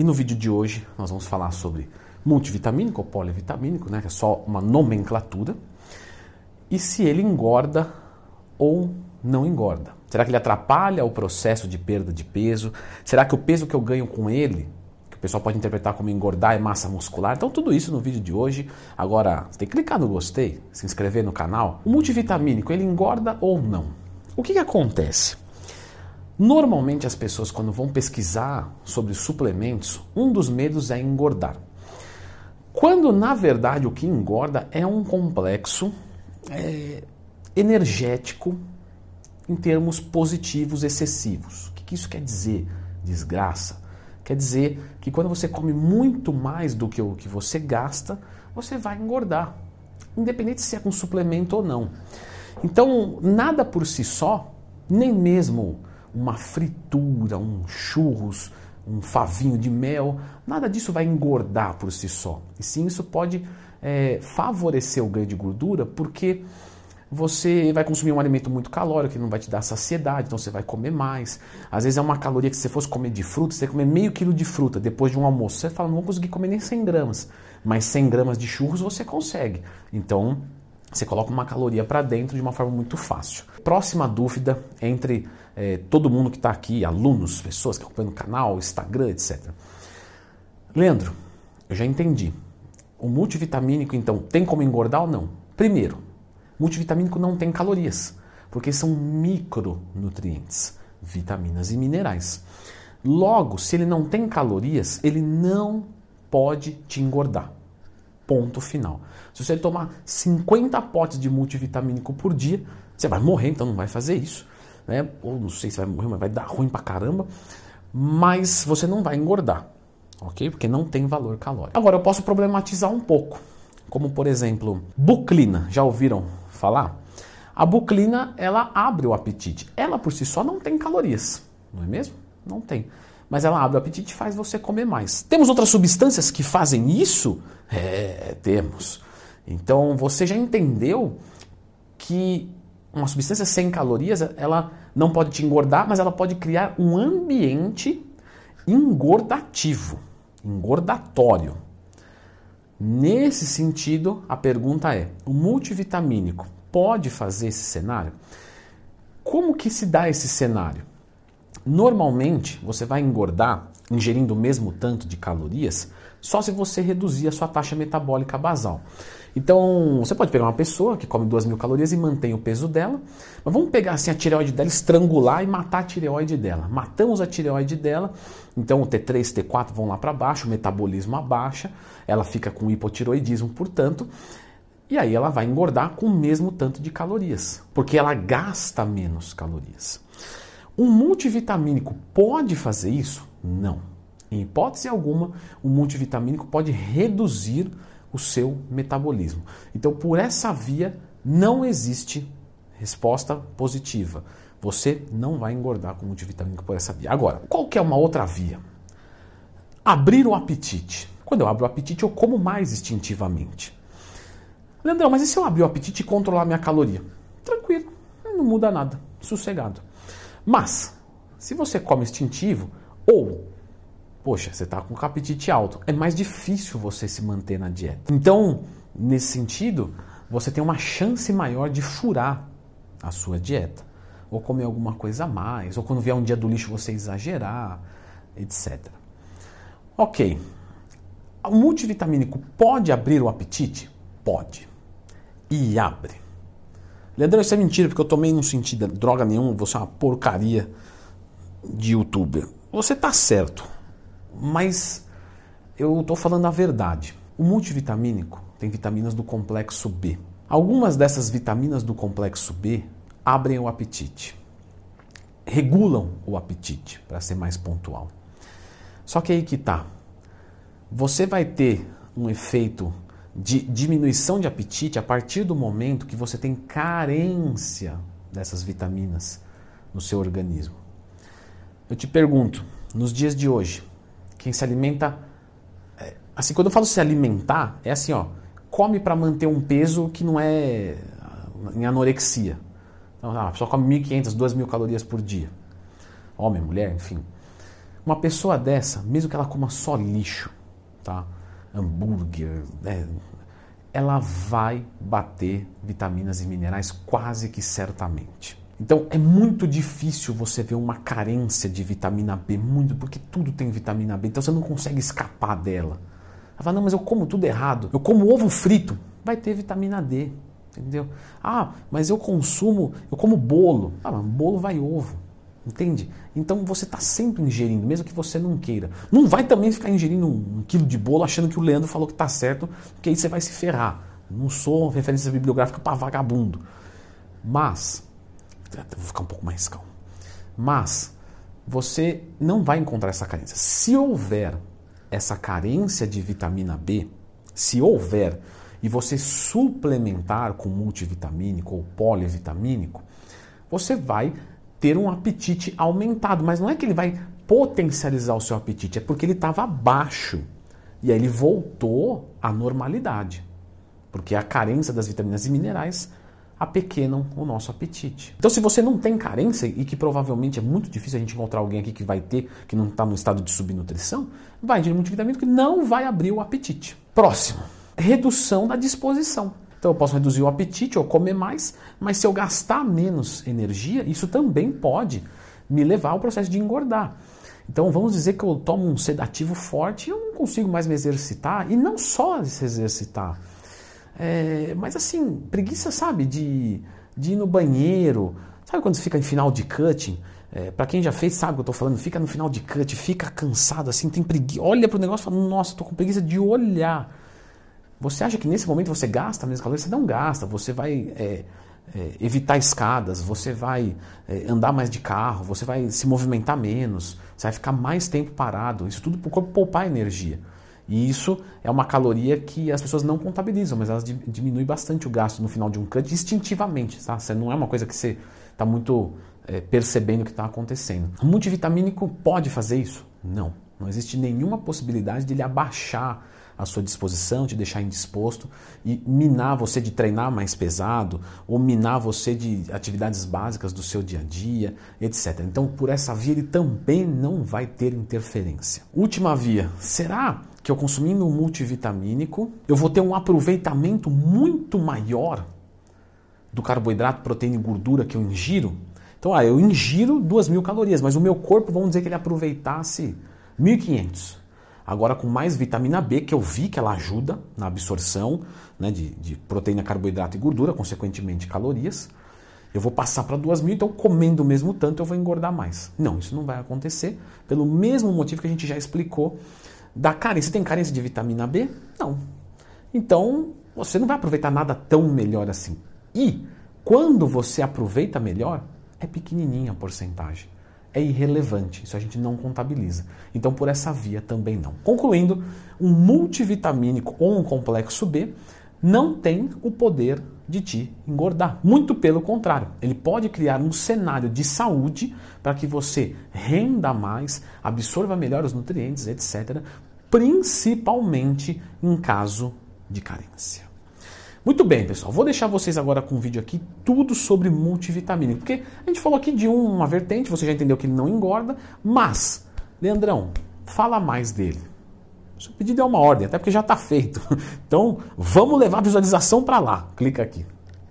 E no vídeo de hoje nós vamos falar sobre multivitamínico ou polivitamínico, né, que é só uma nomenclatura, e se ele engorda ou não engorda. Será que ele atrapalha o processo de perda de peso? Será que o peso que eu ganho com ele, que o pessoal pode interpretar como engordar, é massa muscular? Então, tudo isso no vídeo de hoje. Agora, você tem que clicar no gostei, se inscrever no canal. O multivitamínico, ele engorda ou não? O que, que acontece? Normalmente as pessoas quando vão pesquisar sobre suplementos, um dos medos é engordar. Quando na verdade o que engorda é um complexo é, energético em termos positivos excessivos. O que, que isso quer dizer? Desgraça. Quer dizer que quando você come muito mais do que o que você gasta, você vai engordar, independente se é com suplemento ou não. Então, nada por si só, nem mesmo uma fritura, um churros, um favinho de mel, nada disso vai engordar por si só. E sim, isso pode é, favorecer o ganho de gordura, porque você vai consumir um alimento muito calórico que não vai te dar saciedade, então você vai comer mais. Às vezes é uma caloria que se você fosse comer de fruta, você comer meio quilo de fruta depois de um almoço. Você fala, não vou conseguir comer nem 100 gramas, mas 100 gramas de churros você consegue. Então, você coloca uma caloria para dentro de uma forma muito fácil. Próxima dúvida entre é, todo mundo que está aqui, alunos, pessoas que acompanham o canal, Instagram, etc. Leandro, eu já entendi. O multivitamínico, então, tem como engordar ou não? Primeiro, multivitamínico não tem calorias, porque são micronutrientes, vitaminas e minerais. Logo, se ele não tem calorias, ele não pode te engordar. Ponto final. Se você tomar 50 potes de multivitamínico por dia, você vai morrer, então não vai fazer isso. Né? Ou não sei se vai morrer, mas vai dar ruim pra caramba. Mas você não vai engordar, ok? Porque não tem valor calórico. Agora eu posso problematizar um pouco, como por exemplo, buclina. Já ouviram falar? A buclina ela abre o apetite. Ela por si só não tem calorias, não é mesmo? Não tem mas ela abre o apetite e faz você comer mais. Temos outras substâncias que fazem isso? É, temos. Então você já entendeu que uma substância sem calorias, ela não pode te engordar, mas ela pode criar um ambiente engordativo, engordatório. Nesse sentido, a pergunta é: o multivitamínico pode fazer esse cenário? Como que se dá esse cenário? Normalmente, você vai engordar ingerindo o mesmo tanto de calorias só se você reduzir a sua taxa metabólica basal. Então, você pode pegar uma pessoa que come 2 mil calorias e mantém o peso dela, mas vamos pegar assim a tireoide dela, estrangular e matar a tireoide dela. Matamos a tireoide dela, então o T3, T4 vão lá para baixo, o metabolismo abaixa, ela fica com hipotiroidismo, portanto, e aí ela vai engordar com o mesmo tanto de calorias, porque ela gasta menos calorias. Um multivitamínico pode fazer isso? Não. Em hipótese alguma, um multivitamínico pode reduzir o seu metabolismo. Então, por essa via, não existe resposta positiva. Você não vai engordar com multivitamínico por essa via. Agora, qual que é uma outra via? Abrir o apetite. Quando eu abro o apetite, eu como mais instintivamente. Leandrão, mas e se eu abrir o apetite e controlar minha caloria? Tranquilo, não muda nada, sossegado. Mas, se você come instintivo, ou, poxa, você está com o apetite alto, é mais difícil você se manter na dieta. Então, nesse sentido, você tem uma chance maior de furar a sua dieta. Ou comer alguma coisa a mais, ou quando vier um dia do lixo você exagerar, etc. Ok. O multivitamínico pode abrir o apetite? Pode. E abre. Leandrão, isso é mentira, porque eu tomei não senti droga nenhuma, você é uma porcaria de youtuber. Você tá certo, mas eu tô falando a verdade. O multivitamínico tem vitaminas do complexo B. Algumas dessas vitaminas do complexo B abrem o apetite, regulam o apetite, para ser mais pontual. Só que aí que tá. Você vai ter um efeito de diminuição de apetite a partir do momento que você tem carência dessas vitaminas no seu organismo. Eu te pergunto, nos dias de hoje, quem se alimenta. É, assim, quando eu falo se alimentar, é assim, ó, come para manter um peso que não é em anorexia. Então, a pessoa come 1.500, 2.000 calorias por dia. Homem, mulher, enfim. Uma pessoa dessa, mesmo que ela coma só lixo, tá? Hambúrguer, é, ela vai bater vitaminas e minerais quase que certamente. Então é muito difícil você ver uma carência de vitamina B, muito, porque tudo tem vitamina B, então você não consegue escapar dela. Ela fala, não, mas eu como tudo errado, eu como ovo frito, vai ter vitamina D, entendeu? Ah, mas eu consumo, eu como bolo, ah, mas bolo vai ovo. Entende? Então você está sempre ingerindo, mesmo que você não queira. Não vai também ficar ingerindo um, quilo de bolo achando que o Leandro falou que está certo, porque aí você vai se ferrar. Não sou referência bibliográfica para vagabundo. Mas, vou ficar um pouco mais calmo. Mas, você não vai encontrar essa carência. Se houver essa carência de vitamina B, se houver, e você suplementar com multivitamínico ou polivitamínico, você vai ter um apetite aumentado. Mas não é que ele vai potencializar o seu apetite, é porque ele estava baixo. E aí ele voltou à normalidade. Porque a carência das vitaminas e minerais apequenam o nosso apetite. Então, se você não tem carência, e que provavelmente é muito difícil a gente encontrar alguém aqui que vai ter, que não está no estado de subnutrição, vai de multivitamínico que não vai abrir o apetite. Próximo, redução da disposição. Então eu posso reduzir o apetite ou comer mais, mas se eu gastar menos energia, isso também pode me levar ao processo de engordar. Então vamos dizer que eu tomo um sedativo forte e eu não consigo mais me exercitar, e não só se exercitar, é, mas assim, preguiça, sabe, de, de ir no banheiro, sabe quando você fica em final de cutting? É, para quem já fez, sabe o que eu tô falando, fica no final de cut, fica cansado assim, tem preguiça, olha pro negócio e fala, nossa, tô com preguiça de olhar. Você acha que nesse momento você gasta menos calorias? Você não gasta, você vai é, é, evitar escadas, você vai é, andar mais de carro, você vai se movimentar menos, você vai ficar mais tempo parado. Isso tudo para o corpo poupar energia. E isso é uma caloria que as pessoas não contabilizam, mas elas diminuem bastante o gasto no final de um cut instintivamente. Tá? Você não é uma coisa que você está muito é, percebendo que está acontecendo. O multivitamínico pode fazer isso? Não. Não existe nenhuma possibilidade de ele abaixar a sua disposição, te deixar indisposto e minar você de treinar mais pesado ou minar você de atividades básicas do seu dia a dia, etc. Então, por essa via, ele também não vai ter interferência. Última via, será que eu consumindo um multivitamínico, eu vou ter um aproveitamento muito maior do carboidrato, proteína e gordura que eu ingiro? Então, ah, eu ingiro 2.000 calorias, mas o meu corpo, vamos dizer que ele aproveitasse 1.500. Agora com mais vitamina B, que eu vi que ela ajuda na absorção né, de, de proteína, carboidrato e gordura, consequentemente calorias. Eu vou passar para 2 mil, então comendo mesmo tanto eu vou engordar mais. Não, isso não vai acontecer pelo mesmo motivo que a gente já explicou da carência. Tem carência de vitamina B? Não. Então você não vai aproveitar nada tão melhor assim. E quando você aproveita melhor, é pequenininha a porcentagem é irrelevante, isso a gente não contabiliza. Então, por essa via também não. Concluindo, um multivitamínico ou um complexo B não tem o poder de te engordar. Muito pelo contrário, ele pode criar um cenário de saúde para que você renda mais, absorva melhor os nutrientes, etc., principalmente em caso de carência. Muito bem, pessoal. Vou deixar vocês agora com um vídeo aqui tudo sobre multivitamínico. Porque a gente falou aqui de uma vertente, você já entendeu que ele não engorda, mas, Leandrão, fala mais dele. Seu pedido é uma ordem, até porque já está feito. Então, vamos levar a visualização para lá. Clica aqui.